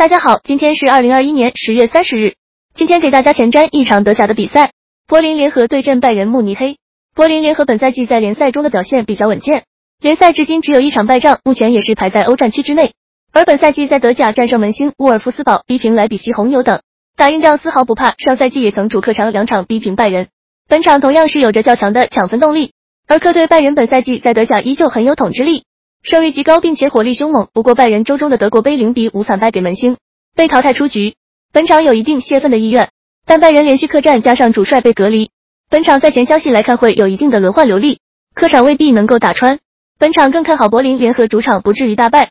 大家好，今天是二零二一年十月三十日。今天给大家前瞻一场德甲的比赛，柏林联合对阵拜仁慕尼黑。柏林联合本赛季在联赛中的表现比较稳健，联赛至今只有一场败仗，目前也是排在欧战区之内。而本赛季在德甲战胜门兴、沃尔夫斯堡，逼平莱比锡红牛等，打硬仗丝毫不怕。上赛季也曾主客场两场逼平拜仁，本场同样是有着较强的抢分动力。而客队拜仁本赛季在德甲依旧很有统治力。胜率极高，并且火力凶猛。不过拜仁周中的德国杯零比五惨败给门兴，被淘汰出局。本场有一定泄愤的意愿，但拜仁连续客战加上主帅被隔离，本场赛前消息来看会有一定的轮换流利，客场未必能够打穿。本场更看好柏林联合主场不至于大败。